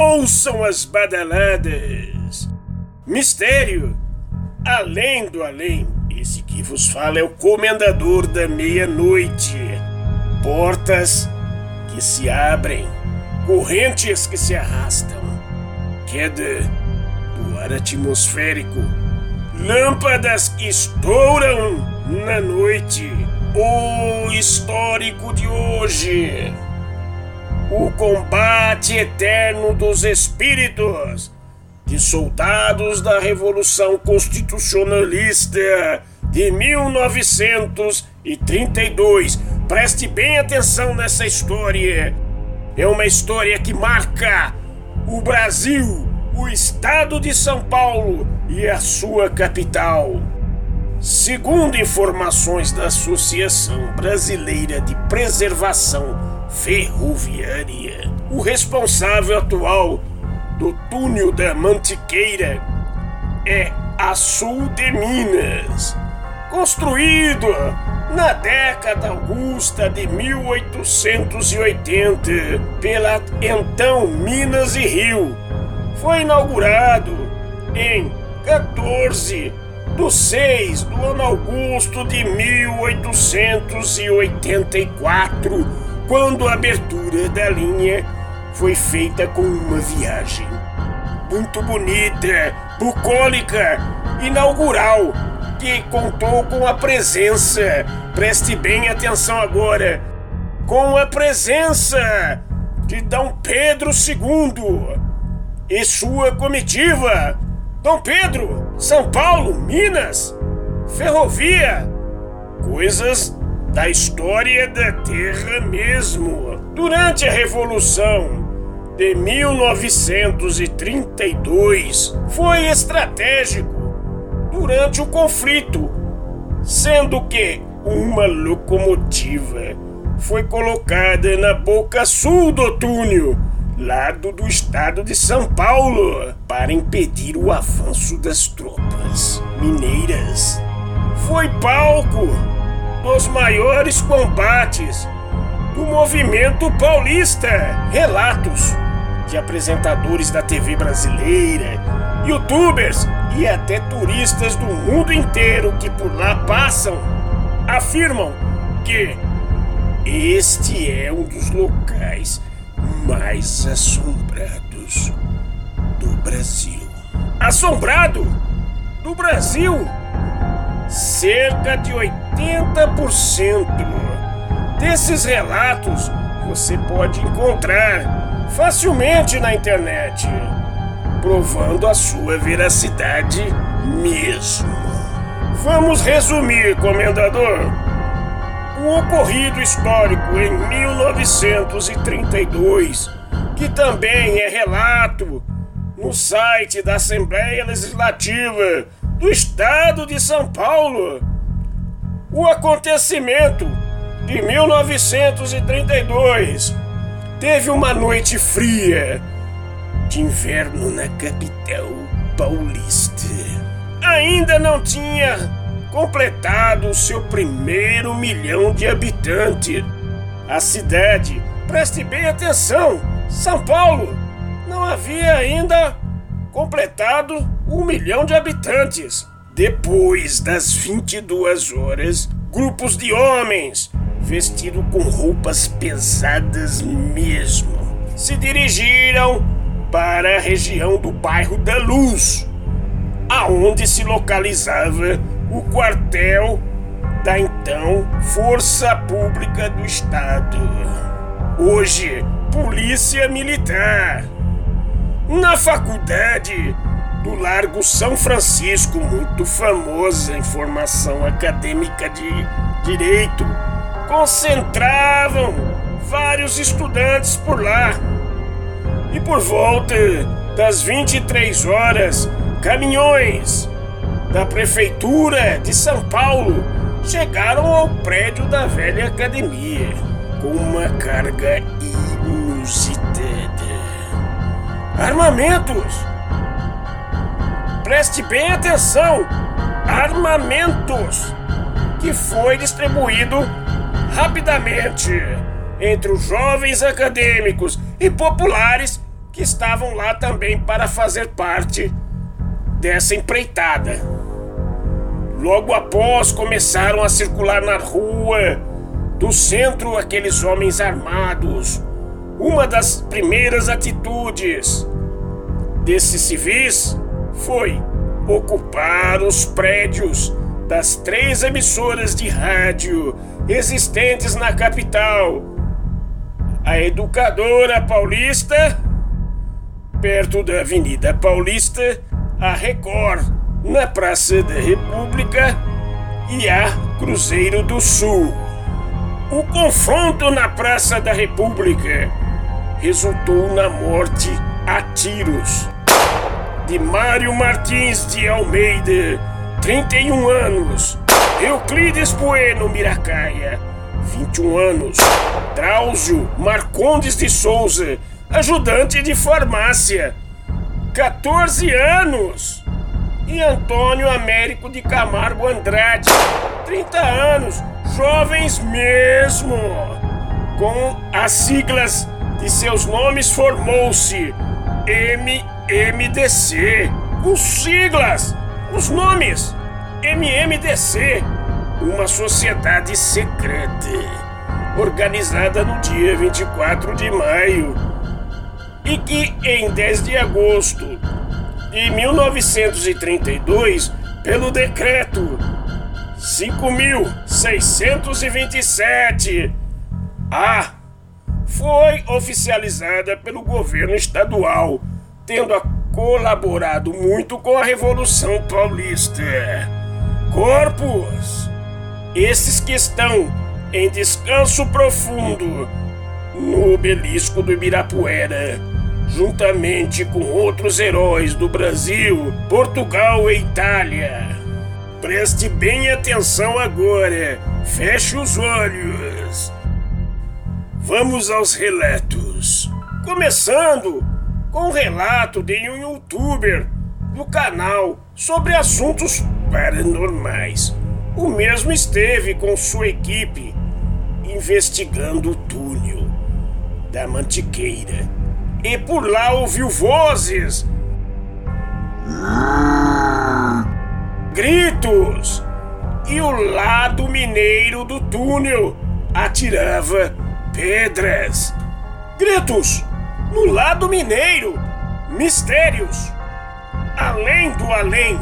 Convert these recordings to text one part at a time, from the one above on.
ouçam as badaladas. Mistério, além do além, esse que vos fala é o comendador da meia-noite. Portas que se abrem, correntes que se arrastam, queda do ar atmosférico, lâmpadas que estouram na noite. O histórico de hoje o combate eterno dos espíritos de soldados da Revolução Constitucionalista de 1932. Preste bem atenção nessa história. É uma história que marca o Brasil, o estado de São Paulo e a sua capital. Segundo informações da Associação Brasileira de Preservação ferroviária. O responsável atual do túnel da Mantiqueira é a Sul de Minas, construído na década augusta de 1880 pela então Minas e Rio. Foi inaugurado em 14 do 6 do ano augusto de 1884 quando a abertura da linha foi feita com uma viagem muito bonita, bucólica, inaugural, que contou com a presença, preste bem atenção agora, com a presença de Dom Pedro II e sua comitiva. Dom Pedro, São Paulo, Minas, ferrovia, coisas da história da Terra mesmo. Durante a Revolução de 1932, foi estratégico durante o conflito, sendo que uma locomotiva foi colocada na boca sul do túnel, lado do estado de São Paulo, para impedir o avanço das tropas mineiras. Foi palco dos maiores combates do movimento paulista. Relatos de apresentadores da TV brasileira, youtubers e até turistas do mundo inteiro que por lá passam afirmam que este é um dos locais mais assombrados do Brasil. Assombrado? Do Brasil? Cerca de 80% desses relatos você pode encontrar facilmente na internet, provando a sua veracidade mesmo. Vamos resumir, comendador. O ocorrido histórico em 1932, que também é relato no site da Assembleia Legislativa do estado de São Paulo. O acontecimento de 1932 teve uma noite fria de inverno na capital paulista. Ainda não tinha completado seu primeiro milhão de habitantes. A cidade, preste bem atenção, São Paulo, não havia ainda completado um milhão de habitantes. Depois das 22 horas, grupos de homens, vestidos com roupas pesadas mesmo, se dirigiram para a região do bairro da Luz, aonde se localizava o quartel da então Força Pública do Estado. Hoje, Polícia Militar. Na faculdade do Largo São Francisco, muito famosa em formação acadêmica de direito, concentravam vários estudantes por lá. E por volta das 23 horas, caminhões da Prefeitura de São Paulo chegaram ao prédio da velha academia com uma carga inusitada Armamentos! Preste bem atenção! Armamentos! Que foi distribuído rapidamente entre os jovens acadêmicos e populares que estavam lá também para fazer parte dessa empreitada. Logo após começaram a circular na rua do centro aqueles homens armados. Uma das primeiras atitudes desses civis foi ocupar os prédios das três emissoras de rádio existentes na capital. A Educadora Paulista, perto da Avenida Paulista, a Record, na Praça da República e a Cruzeiro do Sul. O confronto na Praça da República resultou na morte a tiros de Mário Martins de Almeida, 31 anos, Euclides Bueno Miracaia, 21 anos, Drauzio Marcondes de Souza, ajudante de farmácia, 14 anos, e Antônio Américo de Camargo Andrade, 30 anos, jovens mesmo. Com as siglas de seus nomes formou-se M MDC. Os siglas, os nomes. MMDC, uma sociedade secreta, organizada no dia 24 de maio e que em 10 de agosto de 1932, pelo decreto 5627 A, foi oficializada pelo governo estadual tendo colaborado muito com a Revolução Paulista. Corpos, esses que estão em descanso profundo no obelisco do Ibirapuera, juntamente com outros heróis do Brasil, Portugal e Itália. Preste bem atenção agora, feche os olhos. Vamos aos relatos. Começando com um relato de um youtuber do canal sobre assuntos paranormais. O mesmo esteve com sua equipe investigando o túnel da Mantiqueira e por lá ouviu vozes, gritos e o lado mineiro do túnel atirava pedras. Gritos! no lado mineiro, mistérios, além do além,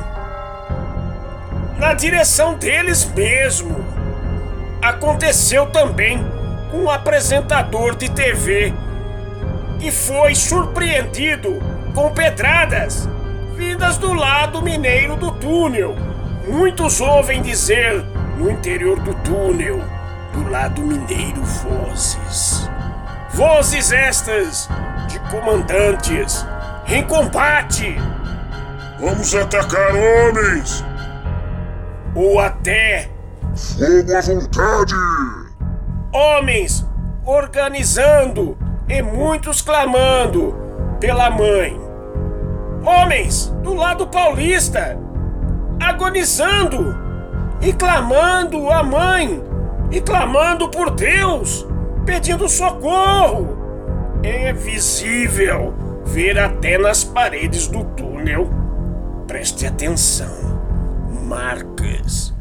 na direção deles mesmo. Aconteceu também um apresentador de TV que foi surpreendido com pedradas vindas do lado mineiro do túnel. Muitos ouvem dizer no interior do túnel, do lado mineiro, vozes. Vozes estas de comandantes em combate. Vamos atacar homens! Ou até fogo à vontade! Homens organizando e muitos clamando pela mãe. Homens do lado paulista agonizando e clamando a mãe e clamando por Deus, pedindo socorro é visível ver até nas paredes do túnel. Preste atenção. Marcas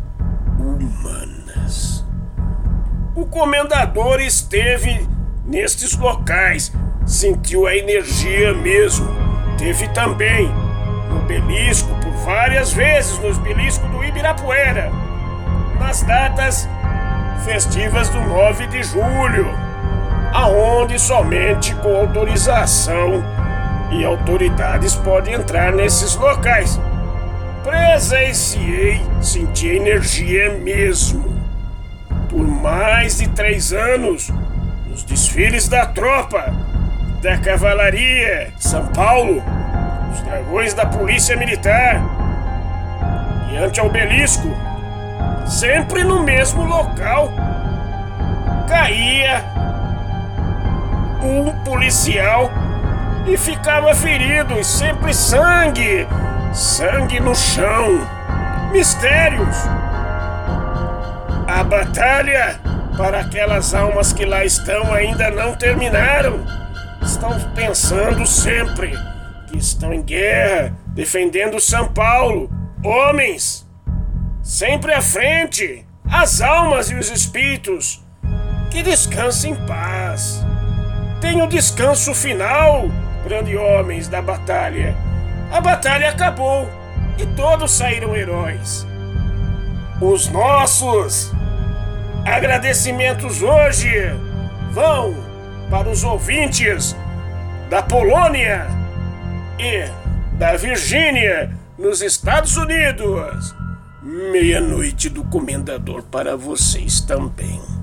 humanas. O comendador esteve nestes locais, sentiu a energia mesmo. Teve também no belisco por várias vezes no belisco do Ibirapuera, nas datas festivas do 9 de julho aonde somente com autorização e autoridades podem entrar nesses locais. Presenciei, senti energia mesmo. Por mais de três anos, nos desfiles da tropa, da cavalaria São Paulo, os dragões da polícia militar, diante ao obelisco, sempre no mesmo local, caía um policial e ficava ferido, e sempre sangue, sangue no chão. Mistérios. A batalha para aquelas almas que lá estão ainda não terminaram. estão pensando sempre que estão em guerra, defendendo São Paulo. Homens, sempre à frente, as almas e os espíritos, que descansem em paz. Tenham descanso final, grandes homens da batalha. A batalha acabou e todos saíram heróis. Os nossos agradecimentos hoje vão para os ouvintes da Polônia e da Virgínia, nos Estados Unidos. Meia-noite do Comendador para vocês também.